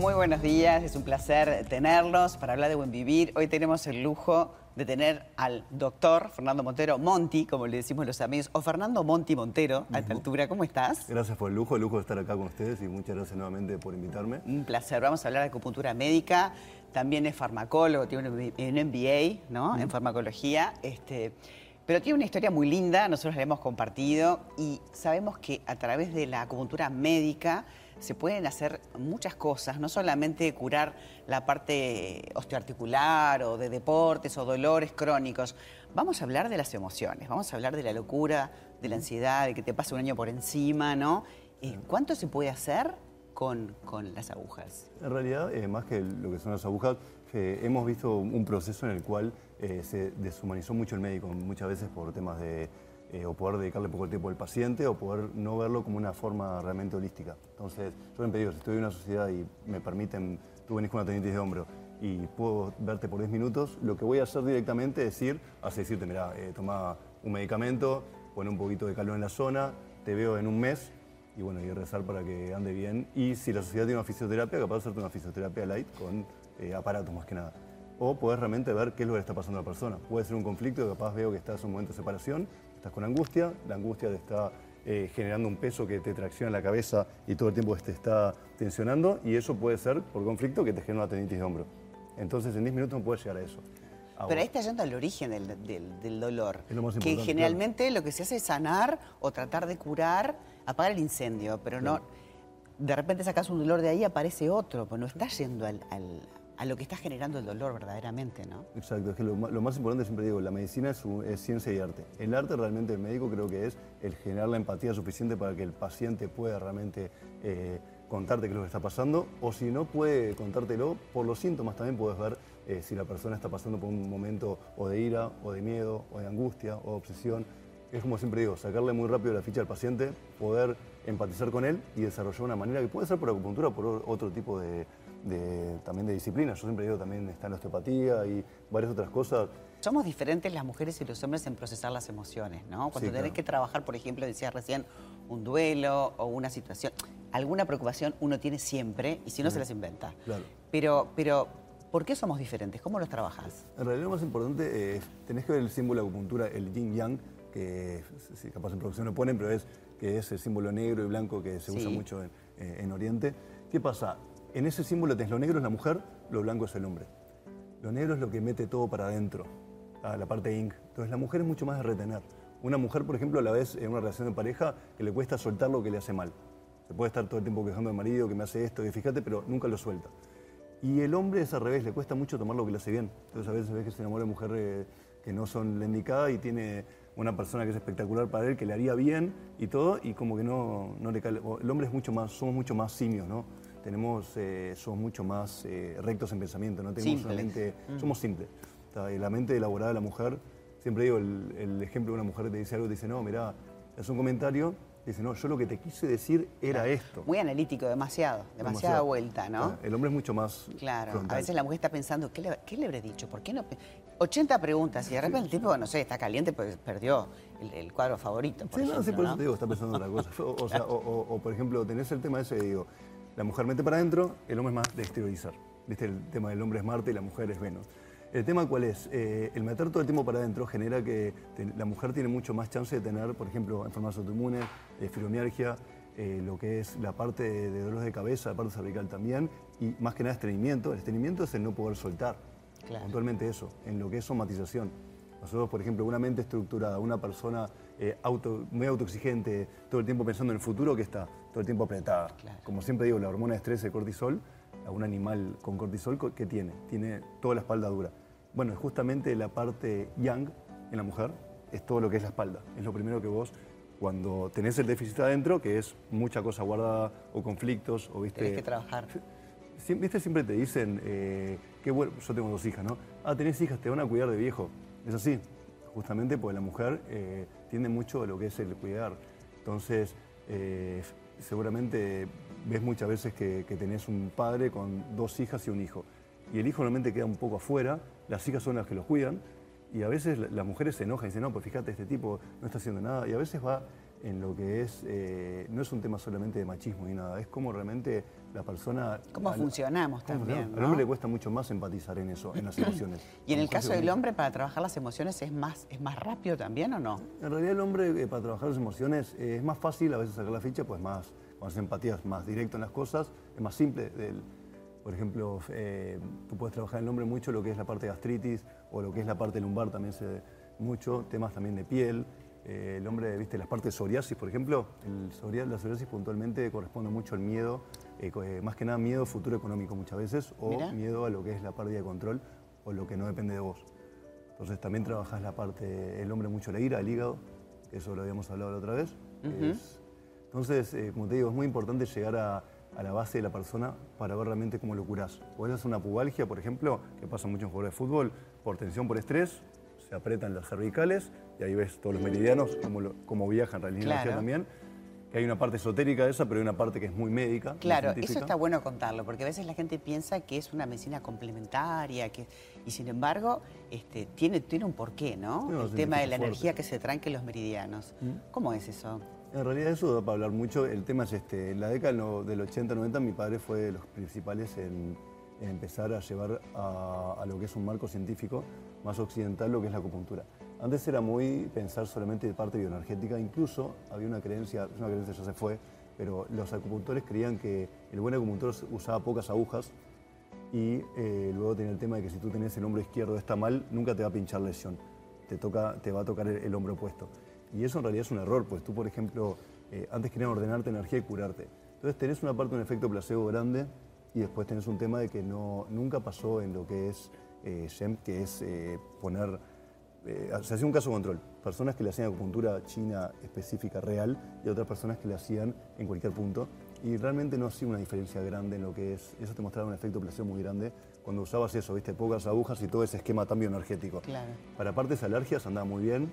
Muy buenos días, es un placer tenerlos para hablar de buen vivir. Hoy tenemos el lujo de tener al doctor Fernando Montero Monti, como le decimos los amigos, o Fernando Monti Montero, a esta altura. ¿Cómo estás? Gracias por el lujo, el lujo de estar acá con ustedes y muchas gracias nuevamente por invitarme. Un placer. Vamos a hablar de acupuntura médica. También es farmacólogo, tiene un MBA ¿no? en farmacología. Este, pero tiene una historia muy linda, nosotros la hemos compartido y sabemos que a través de la acupuntura médica se pueden hacer muchas cosas, no solamente curar la parte osteoarticular o de deportes o dolores crónicos. Vamos a hablar de las emociones, vamos a hablar de la locura, de la ansiedad, de que te pase un año por encima, ¿no? Eh, ¿Cuánto se puede hacer con, las agujas? En realidad, eh, más que lo que son las agujas, eh, hemos visto un proceso en el cual se deshumanizó mucho el médico, muchas veces por temas de eh, o poder dedicarle poco tiempo al paciente o poder no verlo como una forma realmente holística. Entonces, yo me pedido, si estoy en una sociedad y me permiten, tú venís con una tenitis de hombro y puedo verte por 10 minutos, lo que voy a hacer directamente es ir a decirte, mira, eh, toma un medicamento, pone un poquito de calor en la zona, te veo en un mes y bueno, y rezar para que ande bien. Y si la sociedad tiene una fisioterapia, capaz de hacerte una fisioterapia light con eh, aparatos más que nada. O puedes realmente ver qué es lo que está pasando a la persona. Puede ser un conflicto, capaz veo que estás en un momento de separación estás con angustia, la angustia te está eh, generando un peso que te tracciona la cabeza y todo el tiempo te está tensionando y eso puede ser por conflicto que te genera una tendinitis de hombro. Entonces en 10 minutos no puedes llegar a eso. Pero ahí está yendo al origen del, dolor. que generalmente lo que se hace es sanar o tratar de curar, apagar el incendio, pero no. De repente sacas un dolor de ahí, aparece otro, pues no estás yendo al, a lo que está generando el dolor verdaderamente, ¿no? Exacto, es que lo, más importante, siempre digo, la medicina es, ciencia y arte. El arte realmente del médico creo que es el generar la empatía suficiente para que el paciente pueda realmente eh, contarte qué es lo que está pasando, o si no puede contártelo, por los síntomas también puedes ver eh, si la persona está pasando por un momento o de ira, o de miedo, o de angustia, o de obsesión. Es como siempre digo, sacarle muy rápido la ficha al paciente, poder empatizar con él y desarrollar una manera que puede ser por acupuntura por otro tipo de, también de disciplina. Yo siempre digo, también está la osteopatía y varias otras cosas. Somos diferentes las mujeres y los hombres en procesar las emociones, ¿no? Cuando tenés que trabajar, por ejemplo, decías recién, un duelo o una situación, alguna preocupación uno tiene siempre y si no se las inventa. Claro. Pero, pero, ¿por qué somos diferentes? ¿Cómo los trabajas? En realidad lo más importante es, tenés que ver el símbolo de acupuntura, el yin yang, que si capaz en producción lo ponen, pero es que es el símbolo negro y blanco que se usa mucho en, eh, en Oriente. ¿Qué pasa? En ese símbolo tenés lo negro es la mujer, lo blanco es el hombre. Lo negro es lo que mete todo para adentro, la parte ink. Entonces la mujer es mucho más de retener. Una mujer, por ejemplo, a la vez en una relación de pareja que le cuesta soltar lo que le hace mal. Se puede estar todo el tiempo quejando del marido que me hace esto, y fíjate, pero nunca lo suelta. Y el hombre es al revés, le cuesta mucho tomar lo que le hace bien. Entonces a veces ves que se enamora de mujeres eh, que no son la indicada y tiene una persona que es espectacular para él, que le haría bien y todo, y como que no, no le cae. El hombre es mucho más, somos mucho más simios, ¿no? Tenemos, eh, somos mucho más eh, rectos en pensamiento, no tenemos una mente, mm. somos simples. La mente elaborada de la mujer, siempre digo el, ejemplo de una mujer que te dice algo, te dice, no, mira, es un comentario, dice, no, yo lo que te quise decir era esto. Muy analítico, demasiado, demasiada vuelta, ¿no? el hombre es mucho más. Claro, a veces la mujer está pensando, ¿qué le, ¿qué le habré dicho? ¿Por qué no? 80 preguntas y de repente el tipo, no sé, está caliente porque perdió el, cuadro favorito. sí, no, sí, por eso te digo, está pensando en otra cosa. O, sea, o, por ejemplo, tenés el tema ese, digo, la mujer mete para adentro, el hombre es más de exteriorizar. ¿Viste? El tema del hombre es Marte y la mujer es Venus. ¿El tema cuál es? Eh, el meter todo el tiempo para adentro genera que la mujer tiene mucho más chance de tener, por ejemplo, enfermedades autoinmunes, eh, fibromialgia, eh, lo que es la parte de, dolores de cabeza, la parte cervical también, y más que nada estreñimiento. El estreñimiento es el no poder soltar. Claro. Puntualmente eso, en lo que es somatización. Nosotros, por ejemplo, una mente estructurada, una persona eh, auto, muy autoexigente, todo el tiempo pensando en el futuro, que está todo el tiempo apretada. Como siempre digo, la hormona de estrés, el cortisol, a un animal con cortisol, ¿qué tiene? Tiene toda la espalda dura. Bueno, justamente la parte yang en la mujer, es todo lo que es la espalda. Es lo primero que vos, cuando tenés el déficit adentro, que es mucha cosa guardada o conflictos, o viste... Tenés que trabajar. Viste, siempre te dicen, eh, qué bueno, yo tengo dos hijas, ¿no? Ah, tenés hijas, te van a cuidar de viejo. Es así, justamente porque la mujer eh, tiene mucho lo que es el cuidar. Entonces, eh, seguramente ves muchas veces que, tenés un padre con dos hijas y un hijo. Y el hijo normalmente queda un poco afuera, las hijas son las que lo cuidan, y a veces las mujeres se enojan y dicen, no, pues fíjate, este tipo no está haciendo nada. Y a veces va en lo que es, eh, no es un tema solamente de machismo ni nada, es como realmente la persona... ¿Cómo funcionamos también? Al hombre le cuesta mucho más empatizar en eso, en las emociones. ¿Y en el caso del hombre, para trabajar las emociones, es más, es más rápido también o no? En realidad el hombre, eh, para trabajar las emociones, eh, es más fácil a veces sacar la ficha, pues más, con empatía es más directo en las cosas, es más simple. por ejemplo, eh, tú puedes trabajar en el hombre mucho lo que es la parte de gastritis o lo que es la parte lumbar también se mucho, temas también de piel, eh, el hombre, viste, las partes de psoriasis, por ejemplo, el la psoriasis puntualmente corresponde mucho al miedo, eh, eh, más que nada miedo futuro económico muchas veces, o miedo a lo que es la pérdida de control o lo que no depende de vos. Entonces también trabajas la parte, el hombre mucho la ira, el hígado, eso lo habíamos hablado la otra vez. entonces, como te digo, es muy importante llegar a, la base de la persona para ver realmente cómo lo curás. Podés hacer una pubalgia, por ejemplo, que pasa mucho en jugadores de fútbol, por tensión, por estrés, se apretan las cervicales y ahí ves todos los meridianos, cómo, cómo viajan en realidad también. Que hay una parte esotérica de esa, pero hay una parte que es muy médica. Claro, eso está bueno contarlo, porque a veces la gente piensa que es una medicina complementaria, que, y sin embargo este, tiene, tiene un porqué, ¿no? El tema de la energía que se tranque los meridianos. ¿Mm? ¿Cómo es eso? En realidad eso da para hablar mucho. El tema es este, en la década del 80-90 mi padre fue de los principales en, empezar a llevar a, lo que es un marco científico más occidental lo que es la acupuntura. Antes era muy pensar solamente de parte bioenergética, incluso había una creencia, una creencia ya se fue, pero los acupuntores creían que el buen acupuntor usaba pocas agujas y eh, luego tenía el tema de que si tú tenés el hombro izquierdo está mal, nunca te va a pinchar lesión, te, toca, te va a tocar el, hombro opuesto. Y eso en realidad es un error, pues tú, por ejemplo, eh, antes querían ordenarte energía y curarte. Entonces tenés una parte un efecto placebo grande y después tenés un tema de que no, nunca pasó en lo que es eh, que es eh, poner, eh, se hacía un caso control, personas que le hacían acupuntura china específica real y otras personas que le hacían en cualquier punto. Y realmente no hacía una diferencia grande en lo que es, eso te mostraba un efecto placebo muy grande cuando usabas eso, viste, pocas agujas y todo ese esquema tan bioenergético. Claro. Para partes alergias andaba muy bien,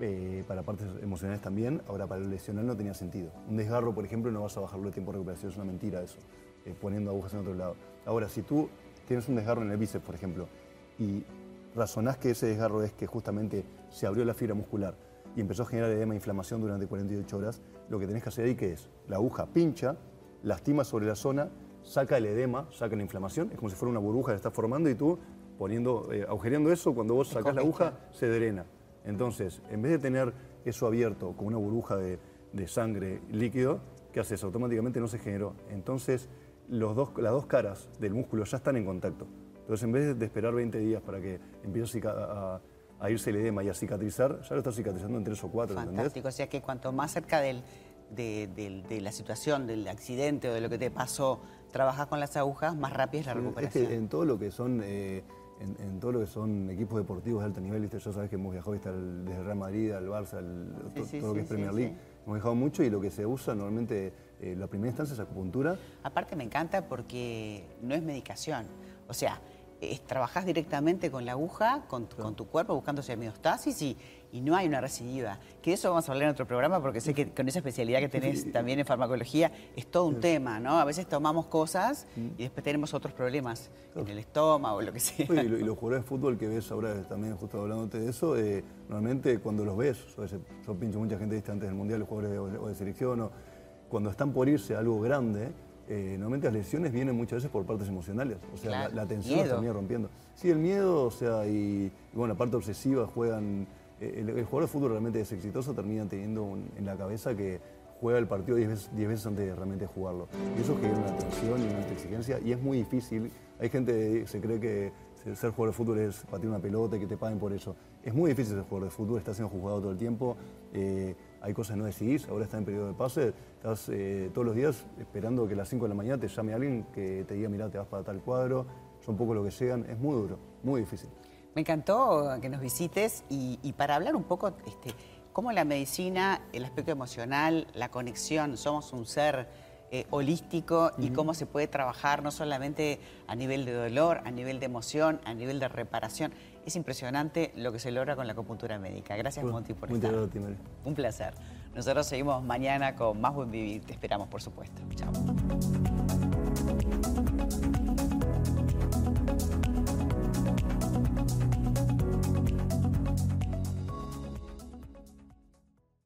eh, para partes emocionales también, ahora para el lesional no tenía sentido. Un desgarro, por ejemplo, no vas a bajarlo de tiempo de recuperación, es una mentira eso, poniendo agujas en otro lado. Ahora, si tú tienes un desgarro en el bíceps, por ejemplo, y razonás que ese desgarro es que justamente se abrió la fibra muscular y empezó a generar edema e inflamación durante 48 horas, lo que tenés que hacer ahí que es, la aguja pincha, lastima sobre la zona, saca el edema, saca la inflamación, es como si fuera una burbuja que está formando y tú poniendo, eh, agujereando eso, cuando vos sacás la aguja se drena. Entonces, en vez de tener eso abierto con una burbuja de, sangre líquido, ¿qué haces? Automáticamente no se generó. Entonces, los dos, las dos caras del músculo ya están en contacto. Entonces, en vez de esperar 20 días para que empiece a, irse el edema y a cicatrizar, ya lo está cicatrizando en 3 o 4. Fantástico, o sea que cuanto más cerca de, la situación, del accidente o de lo que te pasó, trabajas con las agujas, más rápida es la recuperación. Es que en todo lo que son... Eh, en, todo lo que son equipos deportivos de alto nivel, ya sabes que hemos viajado desde Real Madrid al Barça, todo, lo que es Premier League, hemos viajado mucho y lo que se usa normalmente, eh, la primera instancia es acupuntura. Aparte me encanta porque no es medicación, o sea, es, trabajás directamente con la aguja, con, tu cuerpo, buscando semiostasis y, y no hay una recidiva. Que de eso vamos a hablar en otro programa porque sé que con esa especialidad que tenés también en farmacología es todo un tema, ¿no? A veces tomamos cosas y después tenemos otros problemas en el estómago, o lo que sea. y, los jugadores de fútbol que ves ahora, también justo hablándote de eso, eh, normalmente cuando los ves, yo, pincho mucha gente antes del Mundial, los jugadores de, o de selección, o, cuando están por irse a algo grande, eh, normalmente las lesiones vienen muchas veces por partes emocionales, o sea, la, tensión está termina rompiendo. Sí, el miedo, o sea, y, bueno, la parte obsesiva juegan. Eh, el, jugador de fútbol realmente es exitoso, termina teniendo en la cabeza que juega el partido 10 veces, veces, antes de realmente jugarlo. Y eso genera una tensión y una exigencia, y es muy difícil. Hay gente que se cree que ser jugador de fútbol es patear una pelota y que te paguen por eso. Es muy difícil ser jugador de fútbol, estás siendo jugado todo el tiempo. Eh, hay cosas que no decidís, ahora está en periodo de pase, estás eh, todos los días esperando que a las 5 de la mañana te llame alguien que te diga, mira, te vas para tal cuadro, son poco lo que llegan, es muy duro, muy difícil. Me encantó que nos visites y, para hablar un poco este, cómo la medicina, el aspecto emocional, la conexión, somos un ser eh, holístico y cómo se puede trabajar no solamente a nivel de dolor, a nivel de emoción, a nivel de reparación. Es impresionante lo que se logra con la acupuntura médica. Gracias, Monty, por estar. Un placer. Nosotros seguimos mañana con más Buen Vivir. Te esperamos, por supuesto. Chao.